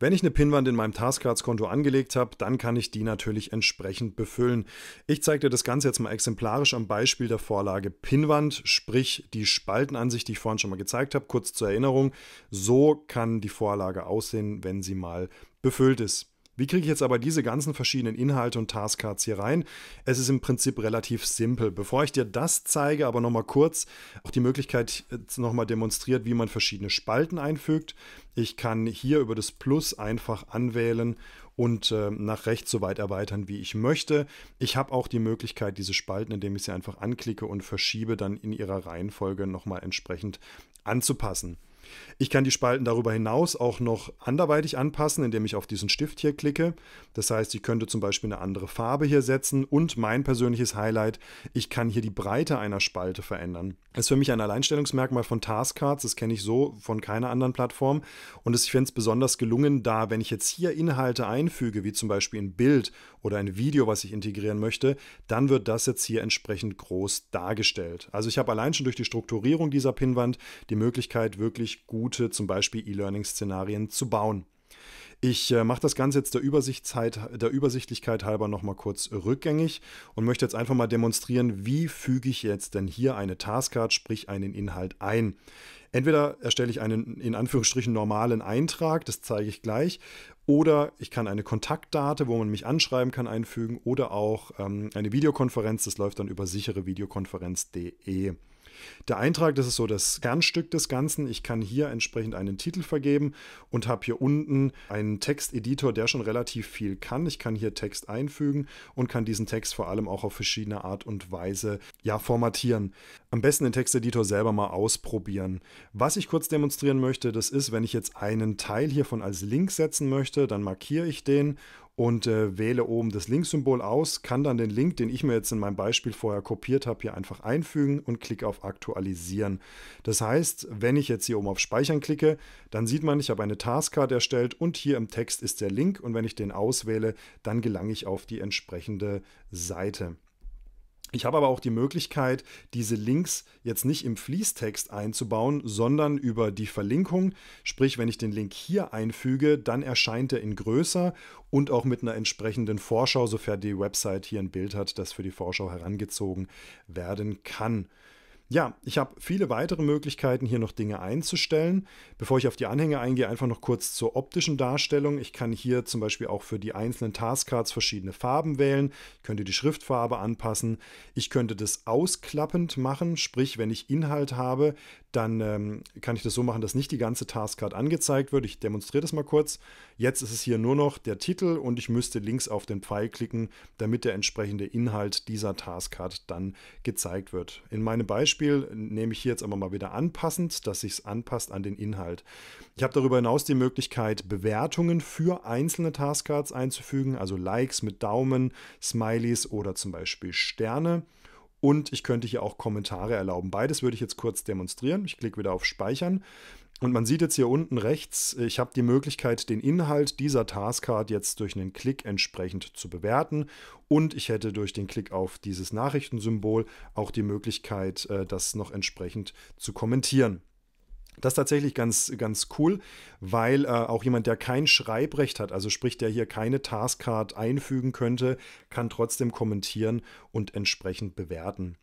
Wenn ich eine Pinwand in meinem Taskcards-Konto angelegt habe, dann kann ich die natürlich entsprechend befüllen. Ich zeige dir das Ganze jetzt mal exemplarisch am Beispiel der Vorlage Pinwand, sprich die Spaltenansicht, die ich vorhin schon mal gezeigt habe. Kurz zur Erinnerung, so kann die Vorlage aussehen, wenn sie mal befüllt ist. Wie kriege ich jetzt aber diese ganzen verschiedenen Inhalte und Taskcards hier rein? Es ist im Prinzip relativ simpel. Bevor ich dir das zeige, aber nochmal kurz auch die Möglichkeit nochmal demonstriert, wie man verschiedene Spalten einfügt. Ich kann hier über das Plus einfach anwählen und äh, nach rechts so weit erweitern, wie ich möchte. Ich habe auch die Möglichkeit, diese Spalten, indem ich sie einfach anklicke und verschiebe, dann in ihrer Reihenfolge nochmal entsprechend anzupassen. Ich kann die Spalten darüber hinaus auch noch anderweitig anpassen, indem ich auf diesen Stift hier klicke. Das heißt, ich könnte zum Beispiel eine andere Farbe hier setzen und mein persönliches Highlight, ich kann hier die Breite einer Spalte verändern. Das ist für mich ein Alleinstellungsmerkmal von Taskcards, das kenne ich so von keiner anderen Plattform und ich finde es besonders gelungen, da wenn ich jetzt hier Inhalte einfüge, wie zum Beispiel ein Bild oder ein Video, was ich integrieren möchte, dann wird das jetzt hier entsprechend groß dargestellt. Also ich habe allein schon durch die Strukturierung dieser Pinwand die Möglichkeit, wirklich gute zum Beispiel E-Learning-Szenarien zu bauen. Ich äh, mache das Ganze jetzt der, der Übersichtlichkeit halber nochmal kurz rückgängig und möchte jetzt einfach mal demonstrieren, wie füge ich jetzt denn hier eine Taskcard, sprich einen Inhalt ein. Entweder erstelle ich einen in Anführungsstrichen normalen Eintrag, das zeige ich gleich, oder ich kann eine Kontaktdate, wo man mich anschreiben kann, einfügen, oder auch ähm, eine Videokonferenz, das läuft dann über sicherevideokonferenz.de. Der Eintrag, das ist so das Kernstück des Ganzen. Ich kann hier entsprechend einen Titel vergeben und habe hier unten einen Texteditor, der schon relativ viel kann. Ich kann hier Text einfügen und kann diesen Text vor allem auch auf verschiedene Art und Weise ja, formatieren. Am besten den Texteditor selber mal ausprobieren. Was ich kurz demonstrieren möchte, das ist, wenn ich jetzt einen Teil hiervon als Link setzen möchte, dann markiere ich den und äh, wähle oben das Link-Symbol aus, kann dann den Link, den ich mir jetzt in meinem Beispiel vorher kopiert habe, hier einfach einfügen und klicke auf Aktualisieren. Das heißt, wenn ich jetzt hier oben auf Speichern klicke, dann sieht man, ich habe eine Taskcard erstellt und hier im Text ist der Link und wenn ich den auswähle, dann gelange ich auf die entsprechende Seite. Ich habe aber auch die Möglichkeit, diese Links jetzt nicht im Fließtext einzubauen, sondern über die Verlinkung. Sprich, wenn ich den Link hier einfüge, dann erscheint er in größer und auch mit einer entsprechenden Vorschau, sofern die Website hier ein Bild hat, das für die Vorschau herangezogen werden kann. Ja, ich habe viele weitere Möglichkeiten, hier noch Dinge einzustellen. Bevor ich auf die Anhänge eingehe, einfach noch kurz zur optischen Darstellung. Ich kann hier zum Beispiel auch für die einzelnen Taskcards verschiedene Farben wählen. Ich könnte die Schriftfarbe anpassen. Ich könnte das ausklappend machen, sprich, wenn ich Inhalt habe, dann ähm, kann ich das so machen, dass nicht die ganze Taskcard angezeigt wird. Ich demonstriere das mal kurz. Jetzt ist es hier nur noch der Titel und ich müsste links auf den Pfeil klicken, damit der entsprechende Inhalt dieser Taskcard dann gezeigt wird. In meinem Beispiel nehme ich hier jetzt aber mal wieder anpassend, dass sich es anpasst an den Inhalt. Ich habe darüber hinaus die Möglichkeit, Bewertungen für einzelne Taskcards einzufügen, also Likes mit Daumen, Smileys oder zum Beispiel Sterne. Und ich könnte hier auch Kommentare erlauben. Beides würde ich jetzt kurz demonstrieren. Ich klicke wieder auf Speichern. Und man sieht jetzt hier unten rechts, ich habe die Möglichkeit, den Inhalt dieser Taskcard jetzt durch einen Klick entsprechend zu bewerten. Und ich hätte durch den Klick auf dieses Nachrichtensymbol auch die Möglichkeit, äh, das noch entsprechend zu kommentieren. Das ist tatsächlich ganz, ganz cool, weil äh, auch jemand, der kein Schreibrecht hat, also sprich, der hier keine Taskcard einfügen könnte, kann trotzdem kommentieren und entsprechend bewerten.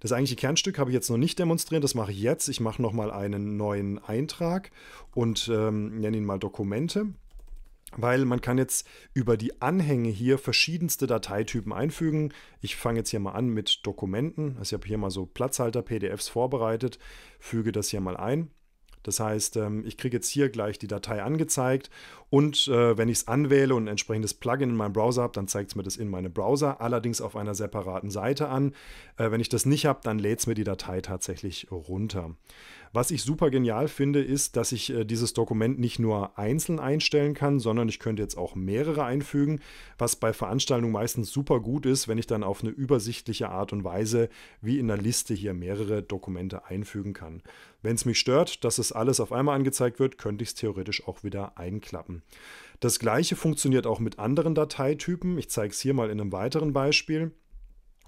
Das eigentliche Kernstück habe ich jetzt noch nicht demonstriert, das mache ich jetzt. Ich mache nochmal einen neuen Eintrag und ähm, nenne ihn mal Dokumente weil man kann jetzt über die Anhänge hier verschiedenste Dateitypen einfügen. Ich fange jetzt hier mal an mit Dokumenten. Also ich habe hier mal so Platzhalter-PDFs vorbereitet, füge das hier mal ein. Das heißt, ähm, ich kriege jetzt hier gleich die Datei angezeigt und äh, wenn ich es anwähle und ein entsprechendes Plugin in meinem Browser habe, dann zeigt es mir das in meinem Browser, allerdings auf einer separaten Seite an. Äh, wenn ich das nicht habe, dann lädt es mir die Datei tatsächlich runter. Was ich super genial finde, ist, dass ich äh, dieses Dokument nicht nur einzeln einstellen kann, sondern ich könnte jetzt auch mehrere einfügen, was bei Veranstaltungen meistens super gut ist, wenn ich dann auf eine übersichtliche Art und Weise wie in der Liste hier mehrere Dokumente einfügen kann. Wenn es mich stört, dass es alles auf einmal angezeigt wird, könnte ich es theoretisch auch wieder einklappen. Das gleiche funktioniert auch mit anderen Dateitypen. Ich zeige es hier mal in einem weiteren Beispiel.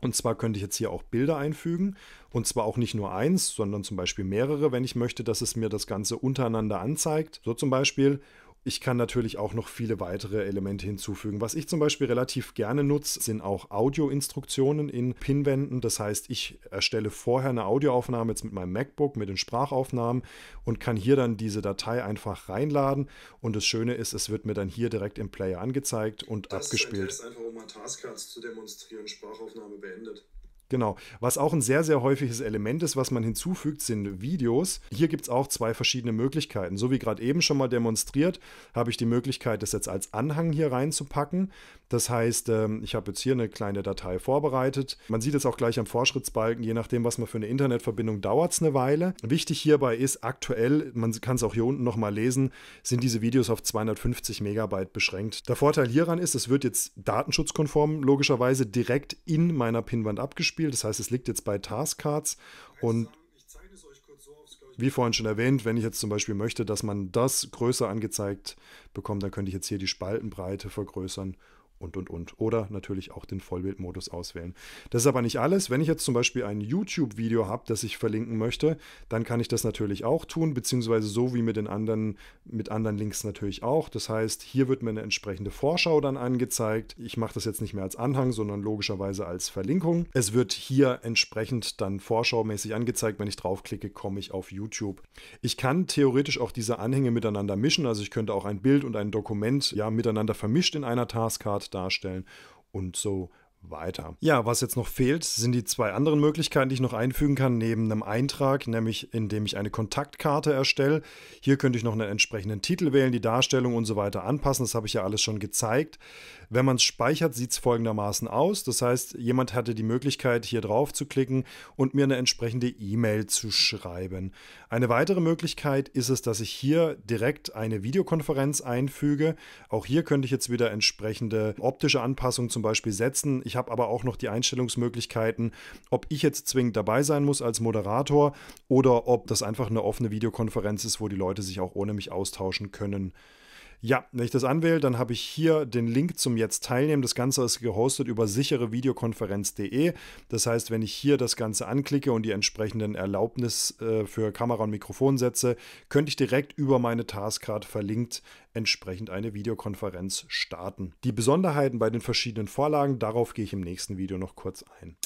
Und zwar könnte ich jetzt hier auch Bilder einfügen. Und zwar auch nicht nur eins, sondern zum Beispiel mehrere, wenn ich möchte, dass es mir das Ganze untereinander anzeigt. So zum Beispiel. Ich kann natürlich auch noch viele weitere Elemente hinzufügen. Was ich zum Beispiel relativ gerne nutze, sind auch Audioinstruktionen in Pinwänden. Das heißt, ich erstelle vorher eine Audioaufnahme jetzt mit meinem MacBook, mit den Sprachaufnahmen und kann hier dann diese Datei einfach reinladen. Und das Schöne ist, es wird mir dann hier direkt im Player angezeigt und das abgespielt. Das ist ein Test, einfach um mal Taskcards zu demonstrieren. Sprachaufnahme beendet. Genau. Was auch ein sehr, sehr häufiges Element ist, was man hinzufügt, sind Videos. Hier gibt es auch zwei verschiedene Möglichkeiten. So wie gerade eben schon mal demonstriert, habe ich die Möglichkeit, das jetzt als Anhang hier reinzupacken. Das heißt, ähm, ich habe jetzt hier eine kleine Datei vorbereitet. Man sieht es auch gleich am Vorschrittsbalken, je nachdem, was man für eine Internetverbindung dauert es eine Weile. Wichtig hierbei ist aktuell, man kann es auch hier unten nochmal lesen, sind diese Videos auf 250 Megabyte beschränkt. Der Vorteil hieran ist, es wird jetzt datenschutzkonform logischerweise direkt in meiner Pinwand abgespielt Beispiel. Das heißt, es liegt jetzt bei Taskcards und wie vorhin schon erwähnt, wenn ich jetzt zum Beispiel möchte, dass man das größer angezeigt bekommt, dann könnte ich jetzt hier die Spaltenbreite vergrößern und, und, und. Oder natürlich auch den Vollbildmodus auswählen. Das ist aber nicht alles. Wenn ich jetzt zum Beispiel ein YouTube-Video habe, das ich verlinken möchte, dann kann ich das natürlich auch tun, beziehungsweise so wie mit den anderen, mit anderen Links natürlich auch. Das heißt, hier wird mir eine entsprechende Vorschau dann angezeigt. Ich mache das jetzt nicht mehr als Anhang, sondern logischerweise als Verlinkung. Es wird hier entsprechend dann vorschaumäßig angezeigt. Wenn ich draufklicke, komme ich auf YouTube. Ich kann theoretisch auch diese Anhänge miteinander mischen. Also ich könnte auch ein Bild und ein Dokument ja miteinander vermischt in einer Taskcard darstellen. Und so weiter. Ja, was jetzt noch fehlt, sind die zwei anderen Möglichkeiten, die ich noch einfügen kann, neben einem Eintrag, nämlich indem ich eine Kontaktkarte erstelle. Hier könnte ich noch einen entsprechenden Titel wählen, die Darstellung und so weiter anpassen. Das habe ich ja alles schon gezeigt. Wenn man es speichert, sieht es folgendermaßen aus. Das heißt, jemand hatte die Möglichkeit, hier drauf zu klicken und mir eine entsprechende E-Mail zu schreiben. Eine weitere Möglichkeit ist es, dass ich hier direkt eine Videokonferenz einfüge. Auch hier könnte ich jetzt wieder entsprechende optische Anpassungen zum Beispiel setzen. Ich habe aber auch noch die Einstellungsmöglichkeiten, ob ich jetzt zwingend dabei sein muss als Moderator oder ob das einfach eine offene Videokonferenz ist, wo die Leute sich auch ohne mich austauschen können. Ja, wenn ich das anwähle, dann habe ich hier den Link zum Jetzt teilnehmen. Das Ganze ist gehostet über sicherevideokonferenz.de. Das heißt, wenn ich hier das Ganze anklicke und die entsprechenden Erlaubnis äh, für Kamera und Mikrofon setze, könnte ich direkt über meine Taskcard verlinkt entsprechend eine Videokonferenz starten. Die Besonderheiten bei den verschiedenen Vorlagen, darauf gehe ich im nächsten Video noch kurz ein.